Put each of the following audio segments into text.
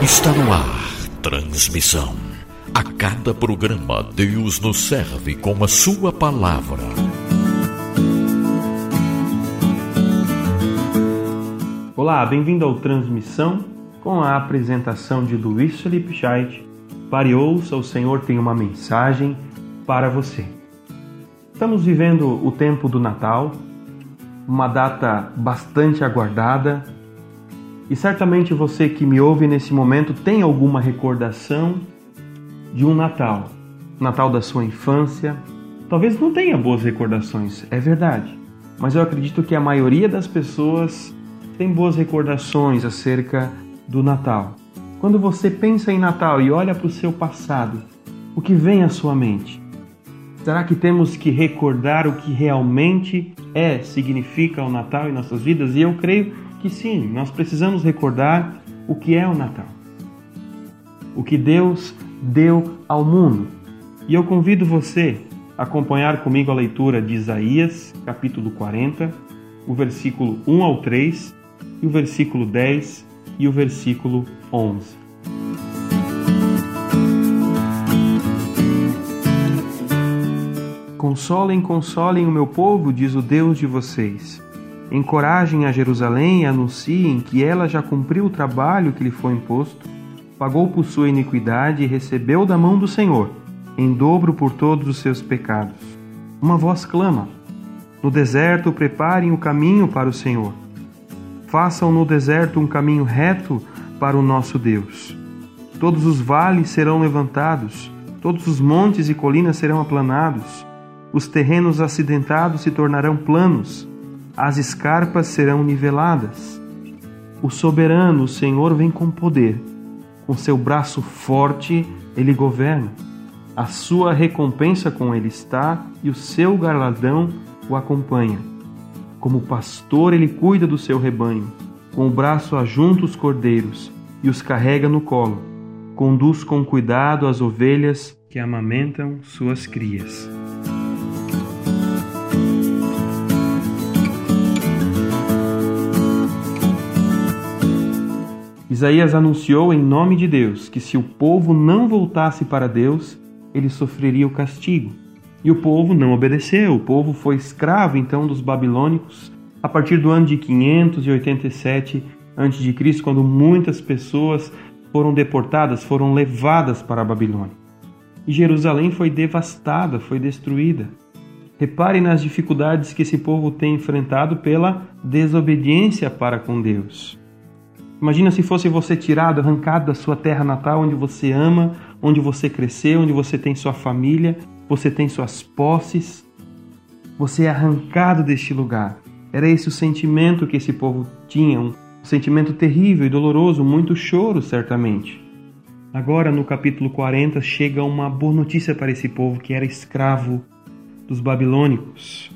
Está no ar. Transmissão. A cada programa, Deus nos serve com a Sua palavra. Olá, bem-vindo ao Transmissão com a apresentação de Luiz Felipe Scheidt. Pare ouça, o Senhor tem uma mensagem para você. Estamos vivendo o tempo do Natal, uma data bastante aguardada, e certamente você que me ouve nesse momento tem alguma recordação de um Natal, Natal da sua infância. Talvez não tenha boas recordações, é verdade, mas eu acredito que a maioria das pessoas tem boas recordações acerca do Natal. Quando você pensa em Natal e olha para o seu passado, o que vem à sua mente? Será que temos que recordar o que realmente é, significa o Natal em nossas vidas? E eu creio que sim, nós precisamos recordar o que é o Natal. O que Deus deu ao mundo. E eu convido você a acompanhar comigo a leitura de Isaías, capítulo 40, o versículo 1 ao 3 e o versículo 10 e o versículo 11. Consolem, consolem o meu povo, diz o Deus de vocês. Encorajem a Jerusalém e anunciem que ela já cumpriu o trabalho que lhe foi imposto, pagou por sua iniquidade e recebeu da mão do Senhor, em dobro por todos os seus pecados. Uma voz clama: No deserto preparem o caminho para o Senhor. Façam no deserto um caminho reto para o nosso Deus. Todos os vales serão levantados, todos os montes e colinas serão aplanados os terrenos acidentados se tornarão planos, as escarpas serão niveladas. O soberano, o Senhor, vem com poder. Com seu braço forte, ele governa. A sua recompensa com ele está e o seu galardão o acompanha. Como pastor, ele cuida do seu rebanho. Com o braço ajunta os cordeiros e os carrega no colo. Conduz com cuidado as ovelhas que amamentam suas crias. Isaías anunciou em nome de Deus que se o povo não voltasse para Deus, ele sofreria o castigo. E o povo não obedeceu, o povo foi escravo então dos babilônicos a partir do ano de 587 a.C., quando muitas pessoas foram deportadas, foram levadas para a Babilônia. E Jerusalém foi devastada, foi destruída. Reparem nas dificuldades que esse povo tem enfrentado pela desobediência para com Deus. Imagina se fosse você tirado, arrancado da sua terra natal, onde você ama, onde você cresceu, onde você tem sua família, você tem suas posses. Você é arrancado deste lugar. Era esse o sentimento que esse povo tinha, um sentimento terrível e doloroso, muito choro, certamente. Agora, no capítulo 40, chega uma boa notícia para esse povo que era escravo dos babilônicos.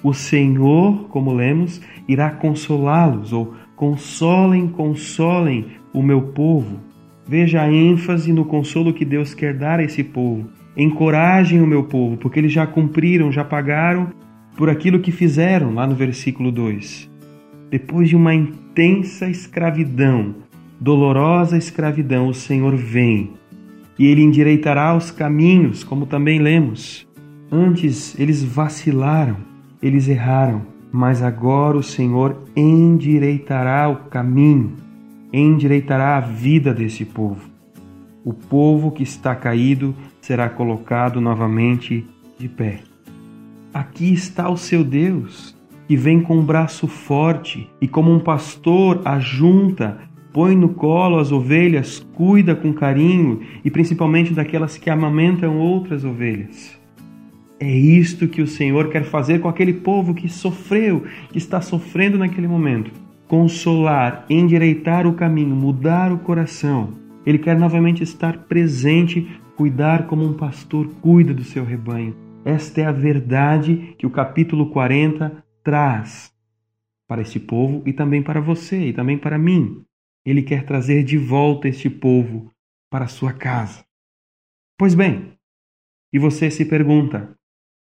O Senhor, como lemos, irá consolá-los ou Consolem, consolem o meu povo. Veja a ênfase no consolo que Deus quer dar a esse povo. Encorajem o meu povo, porque eles já cumpriram, já pagaram por aquilo que fizeram, lá no versículo 2. Depois de uma intensa escravidão, dolorosa escravidão, o Senhor vem e ele endireitará os caminhos, como também lemos. Antes eles vacilaram, eles erraram, mas agora o Senhor endireitará o caminho, endireitará a vida desse povo. O povo que está caído será colocado novamente de pé. Aqui está o seu Deus, que vem com um braço forte e, como um pastor, ajunta, põe no colo as ovelhas, cuida com carinho e principalmente daquelas que amamentam outras ovelhas. É isto que o Senhor quer fazer com aquele povo que sofreu, que está sofrendo naquele momento. Consolar, endireitar o caminho, mudar o coração. Ele quer novamente estar presente, cuidar como um pastor cuida do seu rebanho. Esta é a verdade que o capítulo 40 traz para este povo e também para você e também para mim. Ele quer trazer de volta este povo para sua casa. Pois bem, e você se pergunta: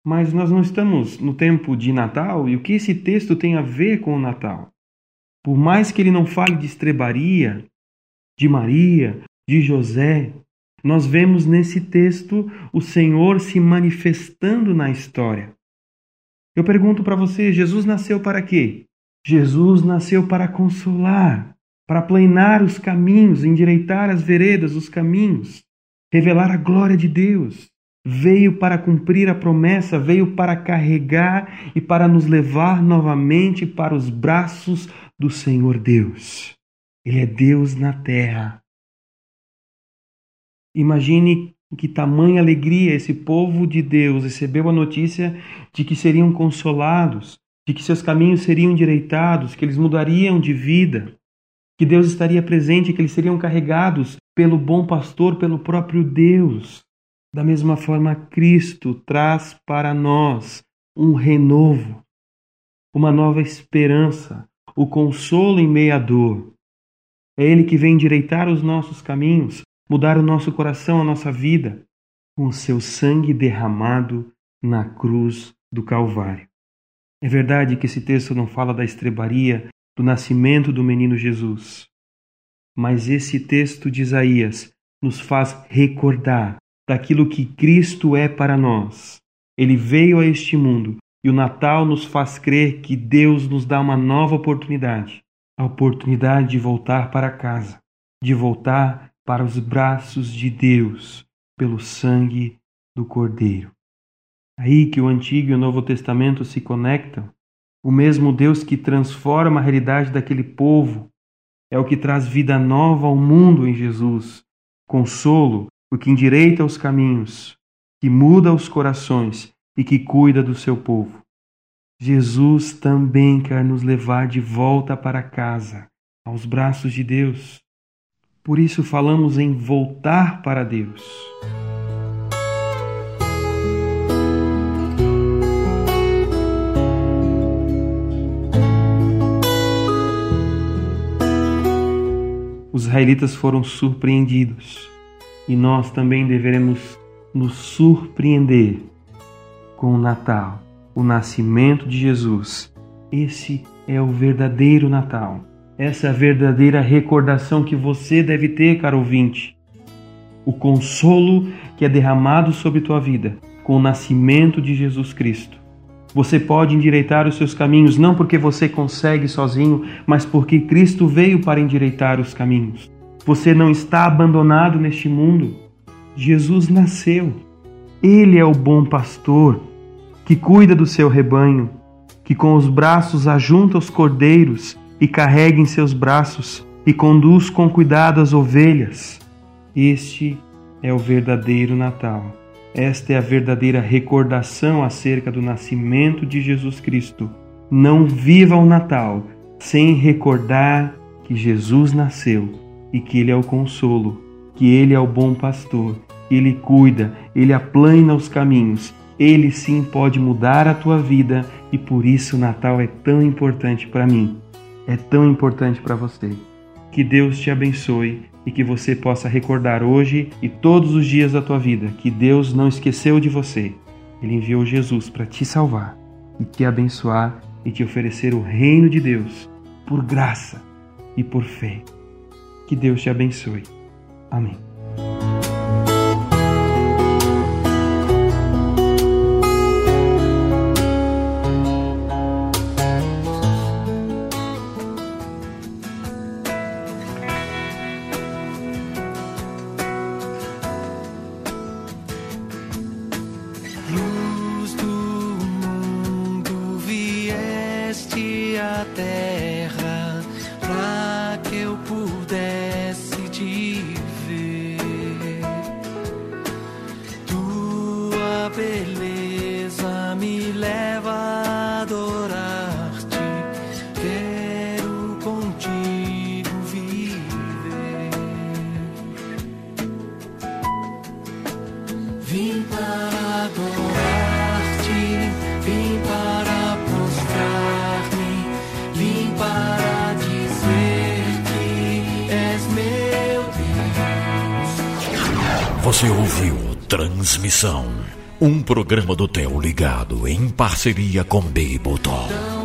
mas nós não estamos no tempo de Natal e o que esse texto tem a ver com o Natal? Por mais que ele não fale de estrebaria, de Maria, de José, nós vemos nesse texto o Senhor se manifestando na história. Eu pergunto para você: Jesus nasceu para quê? Jesus nasceu para consolar, para planear os caminhos, endireitar as veredas, os caminhos, revelar a glória de Deus. Veio para cumprir a promessa, veio para carregar e para nos levar novamente para os braços do Senhor Deus. Ele é Deus na terra. Imagine que tamanha alegria esse povo de Deus recebeu a notícia de que seriam consolados, de que seus caminhos seriam endireitados, que eles mudariam de vida, que Deus estaria presente, que eles seriam carregados pelo bom pastor, pelo próprio Deus. Da mesma forma, Cristo traz para nós um renovo, uma nova esperança, o consolo em meio à dor. É Ele que vem endireitar os nossos caminhos, mudar o nosso coração, a nossa vida, com o seu sangue derramado na cruz do Calvário. É verdade que esse texto não fala da estrebaria do nascimento do menino Jesus, mas esse texto de Isaías nos faz recordar daquilo que Cristo é para nós. Ele veio a este mundo e o Natal nos faz crer que Deus nos dá uma nova oportunidade a oportunidade de voltar para casa, de voltar para os braços de Deus pelo sangue do Cordeiro. Aí que o Antigo e o Novo Testamento se conectam. O mesmo Deus que transforma a realidade daquele povo é o que traz vida nova ao mundo em Jesus, consolo, o que endireita os caminhos, que muda os corações e que cuida do seu povo. Jesus também quer nos levar de volta para casa, aos braços de Deus. Por isso falamos em voltar para Deus. Os israelitas foram surpreendidos e nós também deveremos nos surpreender com o Natal, o nascimento de Jesus. Esse é o verdadeiro Natal. Essa é a verdadeira recordação que você deve ter, caro ouvinte. O consolo que é derramado sobre tua vida com o nascimento de Jesus Cristo. Você pode endireitar os seus caminhos não porque você consegue sozinho, mas porque Cristo veio para endireitar os caminhos. Você não está abandonado neste mundo. Jesus nasceu. Ele é o bom pastor que cuida do seu rebanho, que com os braços ajunta os cordeiros e carrega em seus braços e conduz com cuidado as ovelhas. Este é o verdadeiro Natal. Esta é a verdadeira recordação acerca do nascimento de Jesus Cristo. Não viva o Natal sem recordar que Jesus nasceu e que Ele é o consolo, que Ele é o bom pastor, Ele cuida, Ele aplana os caminhos, Ele sim pode mudar a tua vida e por isso o Natal é tão importante para mim é tão importante para você. Que Deus te abençoe e que você possa recordar hoje e todos os dias da tua vida que Deus não esqueceu de você. Ele enviou Jesus para te salvar e te abençoar e te oferecer o reino de Deus por graça e por fé. Que Deus te abençoe. Amém. Beleza me leva a adorar-te. Quero contigo viver. Vim para adorar-te, vim para prostrar-me vim para dizer que és meu Deus. Você ouviu Transmissão, um programa do Theo ligado em parceria com Bibleton.